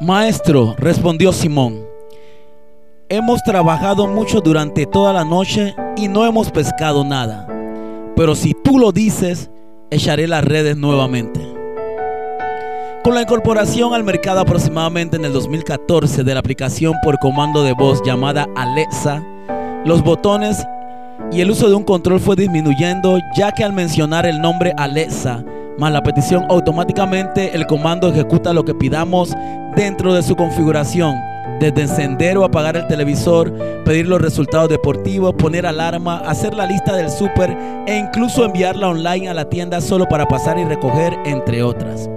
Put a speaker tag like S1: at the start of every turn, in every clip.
S1: Maestro, respondió Simón, hemos trabajado mucho durante toda la noche y no hemos pescado nada, pero si tú lo dices, echaré las redes nuevamente. Con la incorporación al mercado aproximadamente en el 2014 de la aplicación por comando de voz llamada Alexa, los botones y el uso de un control fue disminuyendo ya que al mencionar el nombre Alexa más la petición automáticamente el comando ejecuta lo que pidamos dentro de su configuración, desde encender o apagar el televisor, pedir los resultados deportivos, poner alarma, hacer la lista del súper e incluso enviarla online a la tienda solo para pasar y recoger, entre otras.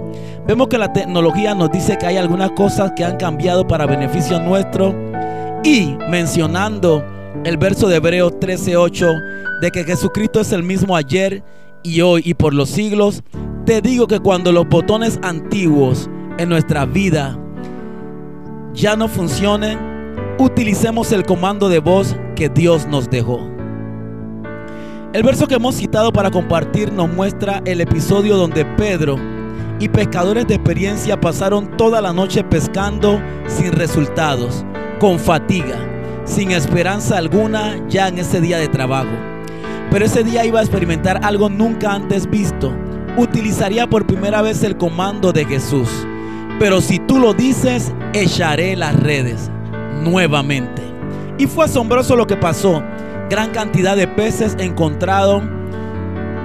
S1: Vemos que la tecnología nos dice que hay algunas cosas que han cambiado para beneficio nuestro y mencionando el verso de Hebreos 13:8 de que Jesucristo es el mismo ayer y hoy y por los siglos, te digo que cuando los botones antiguos en nuestra vida ya no funcionen, utilicemos el comando de voz que Dios nos dejó. El verso que hemos citado para compartir nos muestra el episodio donde Pedro y pescadores de experiencia pasaron toda la noche pescando sin resultados, con fatiga, sin esperanza alguna ya en ese día de trabajo. Pero ese día iba a experimentar algo nunca antes visto utilizaría por primera vez el comando de Jesús. Pero si tú lo dices, echaré las redes nuevamente. Y fue asombroso lo que pasó. Gran cantidad de peces encontraron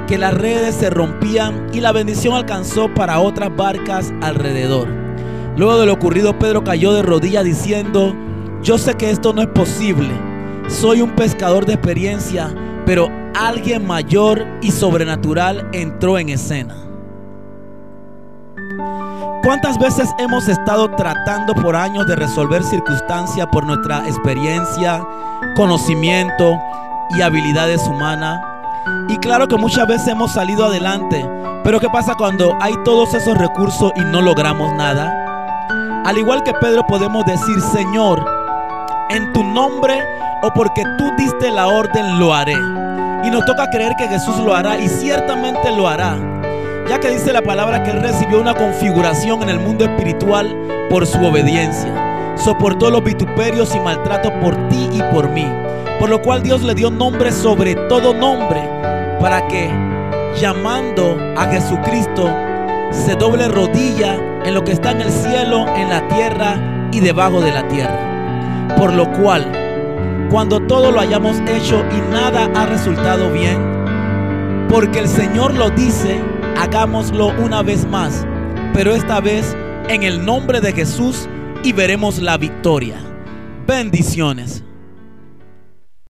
S1: que las redes se rompían y la bendición alcanzó para otras barcas alrededor. Luego de lo ocurrido, Pedro cayó de rodillas diciendo, yo sé que esto no es posible. Soy un pescador de experiencia, pero alguien mayor y sobrenatural entró en escena. ¿Cuántas veces hemos estado tratando por años de resolver circunstancias por nuestra experiencia, conocimiento y habilidades humanas? Y claro que muchas veces hemos salido adelante, pero ¿qué pasa cuando hay todos esos recursos y no logramos nada? Al igual que Pedro podemos decir, Señor, en tu nombre o porque tú diste la orden, lo haré. Y nos toca creer que Jesús lo hará y ciertamente lo hará. Ya que dice la palabra que Él recibió una configuración en el mundo espiritual por su obediencia. Soportó los vituperios y maltratos por ti y por mí. Por lo cual Dios le dio nombre sobre todo nombre para que llamando a Jesucristo se doble rodilla en lo que está en el cielo, en la tierra y debajo de la tierra. Por lo cual cuando todo lo hayamos hecho y nada ha resultado bien? Porque el Señor lo dice, hagámoslo una vez más, pero esta vez en el nombre de Jesús y veremos la victoria. Bendiciones.